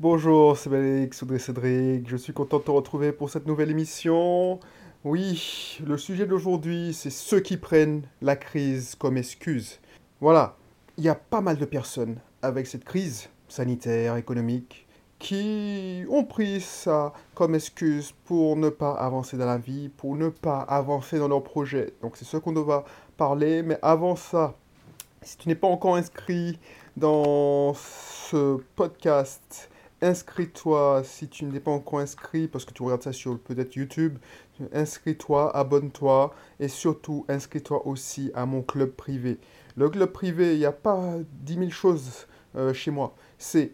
Bonjour, c'est Alex Audrey Cédric. Je suis content de te retrouver pour cette nouvelle émission. Oui, le sujet d'aujourd'hui, c'est ceux qui prennent la crise comme excuse. Voilà, il y a pas mal de personnes avec cette crise sanitaire, économique, qui ont pris ça comme excuse pour ne pas avancer dans la vie, pour ne pas avancer dans leur projet. Donc c'est ce qu'on va parler, mais avant ça, si tu n'es pas encore inscrit dans ce podcast, inscris-toi si tu n'es pas encore inscrit, parce que tu regardes ça sur peut-être YouTube. Inscris-toi, abonne-toi et surtout inscris-toi aussi à mon club privé. Le club privé, il n'y a pas 10 000 choses euh, chez moi. C'est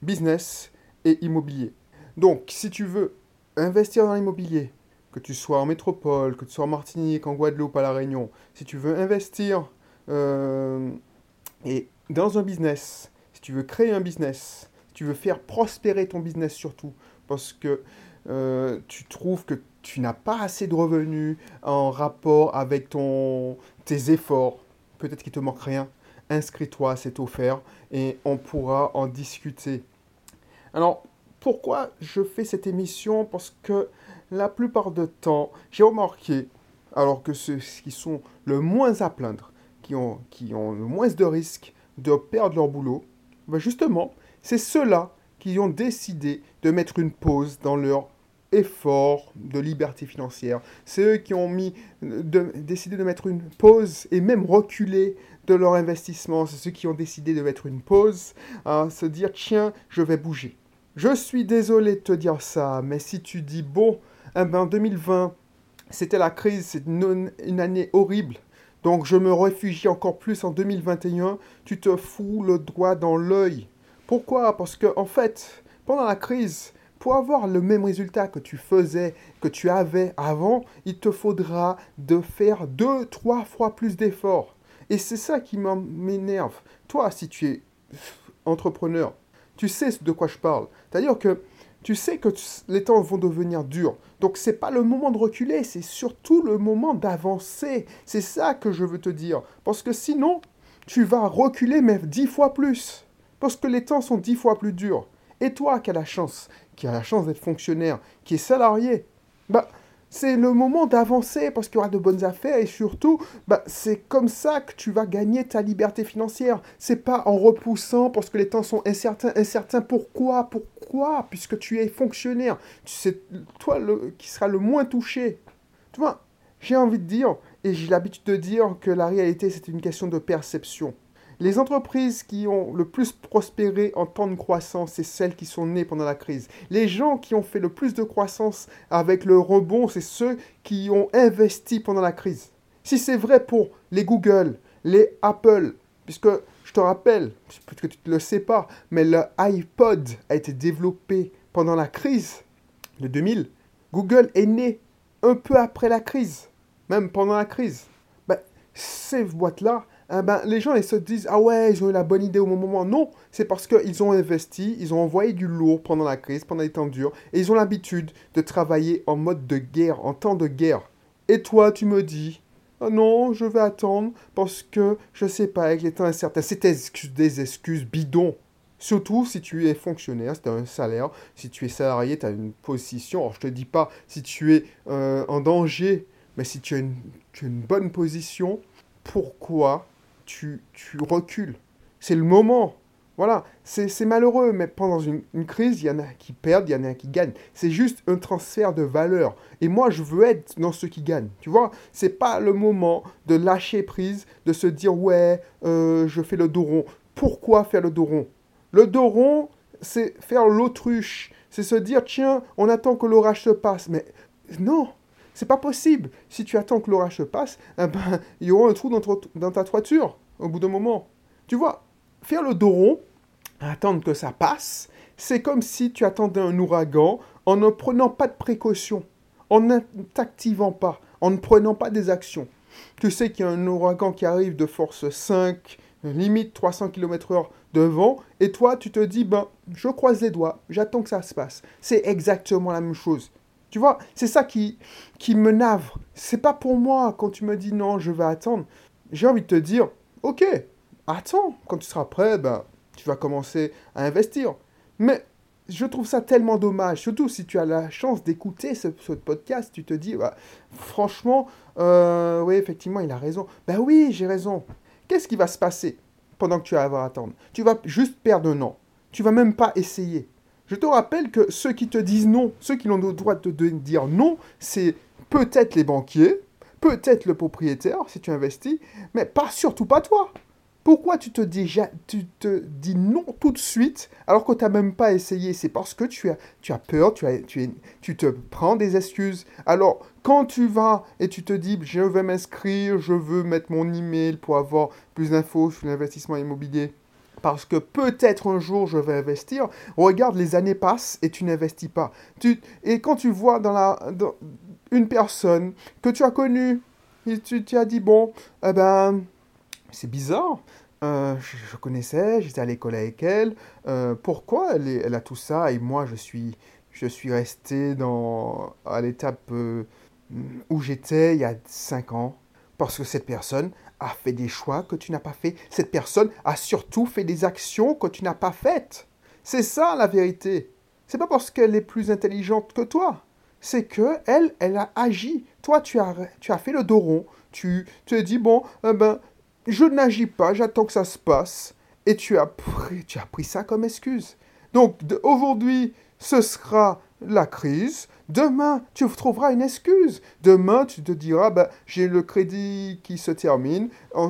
business et immobilier. Donc, si tu veux investir dans l'immobilier, que tu sois en métropole, que tu sois en Martinique, en Guadeloupe, à La Réunion, si tu veux investir euh, et dans un business, si tu veux créer un business, si tu veux faire prospérer ton business surtout, parce que euh, tu trouves que tu n'as pas assez de revenus en rapport avec tes efforts, peut-être qu'il te manque rien, inscris-toi, c'est offert et on pourra en discuter. Alors, pourquoi je fais cette émission? Parce que la plupart du temps, j'ai remarqué, alors que ceux qui sont le moins à plaindre, qui ont, qui ont le moins de risques de perdre leur boulot, ben justement, c'est ceux-là qui ont décidé de mettre une pause dans leur effort de liberté financière. C'est eux qui ont mis, décidé de mettre une pause et même reculer de leur investissement. C'est ceux qui ont décidé de mettre une pause, à se dire tiens, je vais bouger. Je suis désolé de te dire ça, mais si tu dis bon, eh ben 2020, c'était la crise, c'est une, une année horrible. Donc je me réfugie encore plus en 2021, tu te fous le doigt dans l'œil. Pourquoi? Parce que en fait, pendant la crise, pour avoir le même résultat que tu faisais, que tu avais avant, il te faudra de faire deux, trois fois plus d'efforts. Et c'est ça qui m'énerve. Toi, si tu es entrepreneur, tu sais de quoi je parle. C'est-à-dire que tu sais que les temps vont devenir durs. Donc c'est pas le moment de reculer, c'est surtout le moment d'avancer. C'est ça que je veux te dire. Parce que sinon, tu vas reculer mais dix fois plus. Parce que les temps sont dix fois plus durs. Et toi qui as la chance, qui a la chance d'être fonctionnaire, qui est salarié, bah c'est le moment d'avancer parce qu'il y aura de bonnes affaires et surtout, bah, c'est comme ça que tu vas gagner ta liberté financière. C'est pas en repoussant parce que les temps sont incertains. Incertains pourquoi Pourquoi? Puisque tu es fonctionnaire. Tu sais, toi le, qui sera le moins touché. Tu vois, j'ai envie de dire, et j'ai l'habitude de dire que la réalité c'est une question de perception. Les entreprises qui ont le plus prospéré en temps de croissance, c'est celles qui sont nées pendant la crise. Les gens qui ont fait le plus de croissance avec le rebond, c'est ceux qui ont investi pendant la crise. Si c'est vrai pour les Google, les Apple, puisque je te rappelle, peut-être que tu ne le sais pas, mais le iPod a été développé pendant la crise de 2000. Google est né un peu après la crise, même pendant la crise. Ben, ces boîtes-là, eh ben, les gens ils se disent Ah ouais, ils ont eu la bonne idée au bon moment. Non, c'est parce qu'ils ont investi, ils ont envoyé du lourd pendant la crise, pendant les temps durs, et ils ont l'habitude de travailler en mode de guerre, en temps de guerre. Et toi, tu me dis ah non, je vais attendre parce que je sais pas, avec les temps incertains. C'est des excuses bidons. Surtout si tu es fonctionnaire, si tu as un salaire, si tu es salarié, tu as une position. Alors je te dis pas si tu es euh, en danger, mais si tu as une bonne position, pourquoi tu, recules. C'est le moment. Voilà, c'est malheureux, mais pendant une, crise, il y en a qui perdent, il y en a qui gagnent. C'est juste un transfert de valeur. Et moi, je veux être dans ceux qui gagnent. Tu vois, c'est pas le moment de lâcher prise, de se dire ouais, euh, je fais le dos rond. Pourquoi faire le dos rond? Le dos rond, c'est faire l'autruche. C'est se dire tiens, on attend que l'orage se passe. Mais non, c'est pas possible. Si tu attends que l'orage se passe, eh ben, il y aura un trou dans, ta toiture au bout d'un moment. Tu vois, faire le dos rond, attendre que ça passe, c'est comme si tu attendais un ouragan en ne prenant pas de précautions, en ne t'activant pas, en ne prenant pas des actions. Tu sais qu'il y a un ouragan qui arrive de force 5, limite 300 km/h de vent, et toi tu te dis, ben, je croise les doigts, j'attends que ça se passe. C'est exactement la même chose. Tu vois, c'est ça qui, qui me navre. C'est pas pour moi quand tu me dis non, je vais attendre. J'ai envie de te dire, ok, attends, quand tu seras prêt, ben, tu vas commencer à investir. Mais je trouve ça tellement dommage, surtout si tu as la chance d'écouter ce, podcast, tu te dis, bah, franchement, euh, oui, effectivement, il a raison. Ben oui, j'ai raison. Qu'est-ce qui va se passer pendant que tu vas avoir à attendre? Tu vas juste perdre un an. Tu vas même pas essayer. Je te rappelle que ceux qui te disent non, ceux qui ont le droit de te dire non, c'est peut-être les banquiers, peut-être le propriétaire si tu investis, mais pas surtout pas toi. Pourquoi tu te dis, tu te dis non tout de suite alors que tu n'as même pas essayé? C'est parce que tu as, tu as peur, tu, as, tu, tu te prends des excuses. Alors, quand tu vas et tu te dis, je vais m'inscrire, je veux mettre mon email pour avoir plus d'infos sur l'investissement immobilier, parce que peut-être un jour je vais investir. Regarde, les années passent et tu n'investis pas. Tu, et quand tu vois dans la, une personne que tu as connue, tu, as dit, bon, eh ben, c'est bizarre. Euh, je, connaissais, j'étais à l'école avec elle. Euh, pourquoi elle, elle, a tout ça et moi je suis, je suis resté dans, à l'étape euh, où j'étais il y a 5 ans Parce que cette personne a fait des choix que tu n'as pas fait. Cette personne a surtout fait des actions que tu n'as pas faites. C'est ça la vérité. C'est pas parce qu'elle est plus intelligente que toi. C'est que elle, elle a agi. Toi, tu as, tu as fait le dos rond. Tu te dis bon, eh ben, je n'agis pas, j'attends que ça se passe. Et tu as pris, tu as pris ça comme excuse. Donc aujourd'hui, ce sera la crise. Demain, tu trouveras une excuse. Demain, tu te diras, bah, j'ai le crédit qui se termine.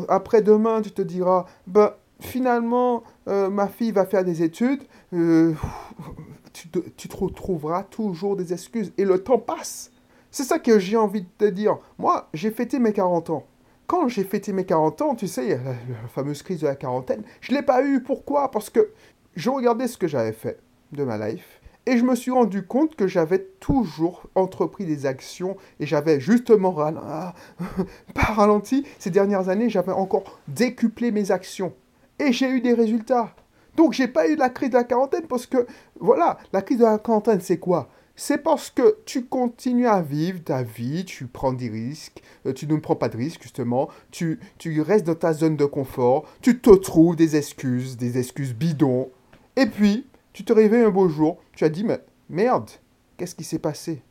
Après-demain, tu te diras, bah, finalement, euh, ma fille va faire des études. Euh, tu, te, tu trouveras toujours des excuses. Et le temps passe. C'est ça que j'ai envie de te dire. Moi, j'ai fêté mes 40 ans. Quand j'ai fêté mes 40 ans, tu sais, la, la fameuse crise de la quarantaine, je ne l'ai pas eu. Pourquoi? Parce que je regardais ce que j'avais fait de ma life et je me suis rendu compte que j'avais toujours entrepris des actions et j'avais justement pas ralenti. Ces dernières années, j'avais encore décuplé mes actions. Et j'ai eu des résultats. Donc j'ai pas eu la crise de la quarantaine parce que, voilà, la crise de la quarantaine, c'est quoi? C'est parce que tu continues à vivre ta vie, tu prends des risques, euh, tu ne prends pas de risques justement, tu, tu restes dans ta zone de confort, tu te trouves des excuses, des excuses bidons, et puis tu te réveilles un beau jour, tu as dit, mais merde, qu'est-ce qui s'est passé?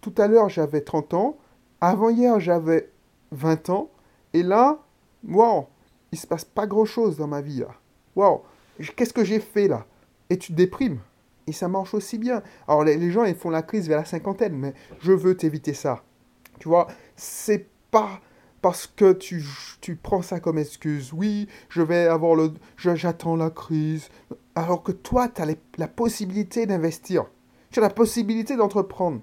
Tout à l'heure, j'avais 30 ans, avant-hier, j'avais 20 ans, et là, wow, il se passe pas grand-chose dans ma vie, là. Wow, qu'est-ce que j'ai fait, là? Et tu te déprimes. Et ça marche aussi bien. Alors, les, les gens, ils font la crise vers la cinquantaine, mais je veux t'éviter ça. Tu vois, c'est pas parce que tu, tu, prends ça comme excuse. Oui, je vais avoir le... J'attends la crise. Alors que toi, tu as la possibilité d'investir. Tu as la possibilité d'entreprendre.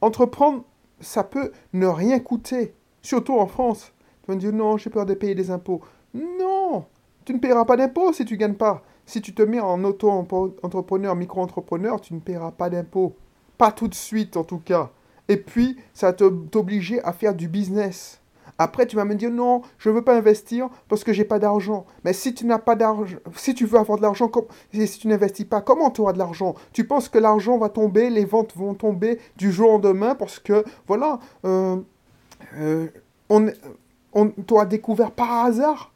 Entreprendre, ça peut ne rien coûter. Surtout en France. Tu vas me dire, non, j'ai peur de payer des impôts. Non Tu ne paieras pas d'impôts si tu ne gagnes pas. Si tu te mets en auto-entrepreneur, micro-entrepreneur, tu ne paieras pas d'impôts. Pas tout de suite, en tout cas. Et puis, ça va t'obliger à faire du business. Après, tu vas me dire non, je ne veux pas investir parce que j'ai pas d'argent. Mais si tu n'as pas d'argent, si tu veux avoir de l'argent, si tu n'investis pas, comment tu auras de l'argent? Tu penses que l'argent va tomber, les ventes vont tomber du jour au lendemain parce que, voilà, euh, euh, on, on t'a découvert par hasard.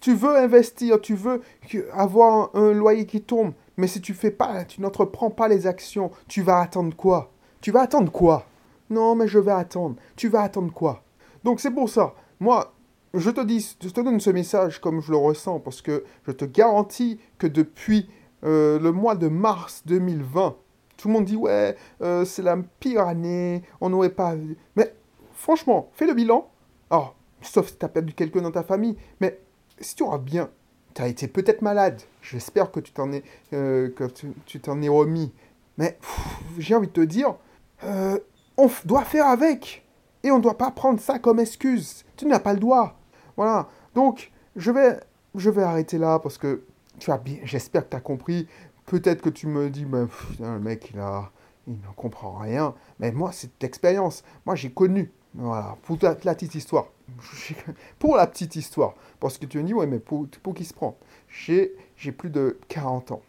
Tu veux investir, tu veux avoir un, un loyer qui tombe, mais si tu fais pas, tu n'entreprends pas les actions, tu vas attendre quoi? Tu vas attendre quoi? Non, mais je vais attendre. Tu vas attendre quoi? Donc c'est pour ça, moi, je te dis, je te donne ce message comme je le ressens, parce que je te garantis que depuis euh, le mois de mars 2020, tout le monde dit ouais, euh, c'est la pire année, on n'aurait pas... Mais franchement, fais le bilan. Alors, sauf si tu as perdu quelqu'un dans ta famille, mais si tu auras bien, tu as été peut-être malade, j'espère que tu t'en es, euh, que tu t'en es remis, mais j'ai envie de te dire, on doit faire avec. Et on ne doit pas prendre ça comme excuse. Tu n'as pas le droit. Voilà. Donc, je vais, je vais arrêter là parce que tu as bien, j'espère que tu as compris. Peut-être que tu me dis, mais le mec, il a, il ne comprend rien. Mais moi, c'est l'expérience. Moi, j'ai connu. Voilà, pour la, petite histoire. pour la petite histoire. Parce que tu me dis, ouais, mais pour, pour qui se prend? J'ai plus de 40 ans.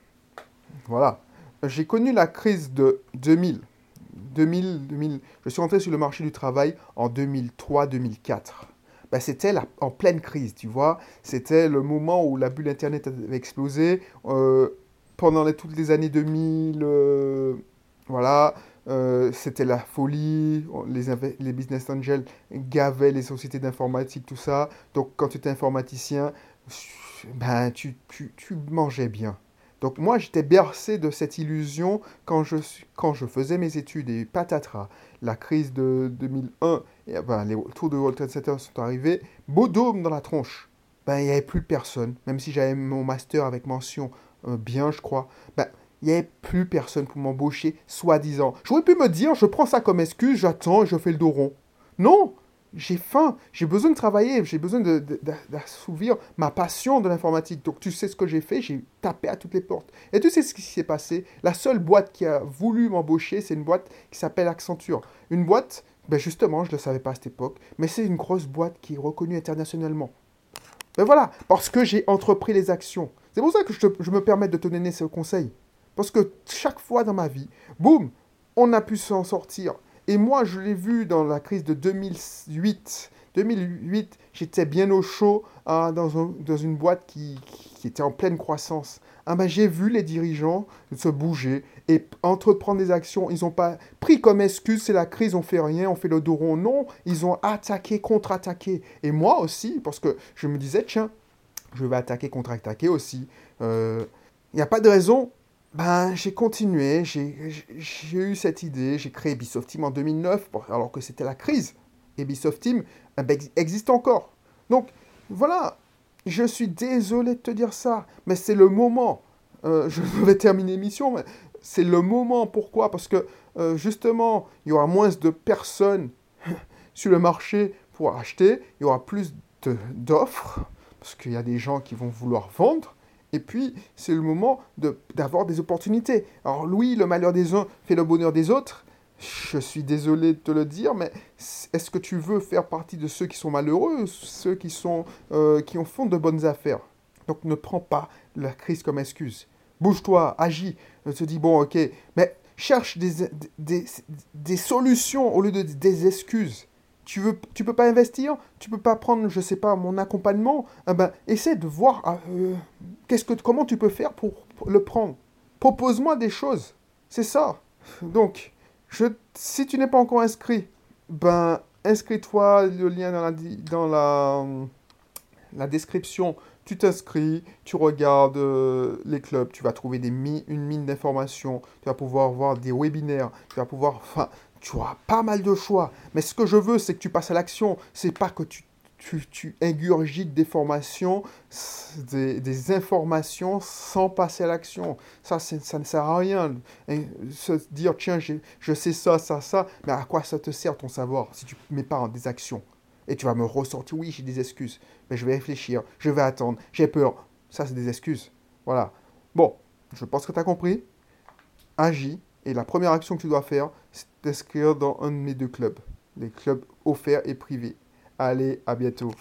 Voilà. J'ai connu la crise de 2000. 2000, 2000, je suis rentré sur le marché du travail en 2003-2004. Ben, c'était en pleine crise, tu vois. C'était le moment où la bulle Internet avait explosé. Euh, pendant toutes les années 2000, euh, voilà, euh, c'était la folie. Les, les business angels gavaient les sociétés d'informatique, tout ça. Donc, quand tu étais informaticien, ben, tu, tu, tu mangeais bien. Donc moi, j'étais bercé de cette illusion quand je, quand je faisais mes études. Et patatras, la crise de 2001, et, ben, les tours de World Trade Center sont arrivés, beau dôme dans la tronche. Ben, il n'y avait plus personne, même si j'avais mon master avec mention euh, bien, je crois. Ben, il n'y avait plus personne pour m'embaucher, soi-disant. J'aurais pu me dire, je prends ça comme excuse, j'attends et je fais le dos rond. Non, j'ai faim, j'ai besoin de travailler, j'ai besoin d'assouvir ma passion de l'informatique. Donc tu sais ce que j'ai fait, j'ai tapé à toutes les portes. Et tu sais ce qui s'est passé? La seule boîte qui a voulu m'embaucher, c'est une boîte qui s'appelle Accenture. Une boîte, ben justement, je ne le savais pas à cette époque, mais c'est une grosse boîte qui est reconnue internationalement. Ben voilà, parce que j'ai entrepris les actions. C'est pour ça que je, je me permets de te donner ce conseil. Parce que chaque fois dans ma vie, boum, on a pu s'en sortir. Et moi, je l'ai vu dans la crise de 2008. 2008, j'étais bien au chaud hein, dans, une boîte qui, qui, était en pleine croissance. Ah ben, j'ai vu les dirigeants se bouger et entreprendre des actions. Ils n'ont pas pris comme excuse, c'est la crise, on fait rien, on fait le dos rond. Non, ils ont attaqué, contre-attaqué. Et moi aussi, parce que je me disais, tiens, je vais attaquer, contre-attaquer aussi. Il euh, n'y a pas de raison ben, j'ai continué, j'ai eu cette idée, j'ai créé Ubisoft Team en 2009, alors que c'était la crise. Et Ubisoft Team eh ben, existe encore. Donc, voilà, je suis désolé de te dire ça, mais c'est le moment. Euh, je vais terminer l'émission, mais c'est le moment. Pourquoi? Parce que, euh, justement, il y aura moins de personnes sur le marché pour acheter, il y aura plus d'offres, parce qu'il y a des gens qui vont vouloir vendre. Et puis, c'est le moment d'avoir des opportunités. Alors oui, le malheur des uns fait le bonheur des autres. Je suis désolé de te le dire, mais est-ce que tu veux faire partie de ceux qui sont malheureux, ceux qui, sont, euh, qui en font de bonnes affaires? Donc ne prends pas la crise comme excuse. Bouge-toi, agis, te dis, bon, ok, mais cherche des, des, des solutions au lieu de des excuses tu veux, tu peux pas investir, tu peux pas prendre, je sais pas, mon accompagnement, eh ben, essaie de voir ah, euh, qu'est-ce que, comment tu peux faire pour, le prendre. Propose-moi des choses. C'est ça. Donc, je, si tu n'es pas encore inscrit, ben, inscris-toi, le lien dans la, dans la, la description. Tu t'inscris, tu regardes euh, les clubs, tu vas trouver des une mine d'informations, tu vas pouvoir voir des webinaires, tu vas pouvoir, tu auras pas mal de choix. Mais ce que je veux, c'est que tu passes à l'action. C'est pas que tu, tu, tu ingurgites des formations, des, informations sans passer à l'action. Ça, ça ne sert à rien. se dire, tiens, je sais ça, ça, ça. Mais à quoi ça te sert ton savoir si tu ne mets pas en des actions Et tu vas me ressortir, oui, j'ai des excuses. Mais je vais réfléchir, je vais attendre, j'ai peur. Ça, c'est des excuses. Voilà. Bon, je pense que tu as compris. Agis et la première action que tu dois faire, c'est t'inscrire dans un de mes deux clubs. Les clubs offerts et privés. Allez, à bientôt.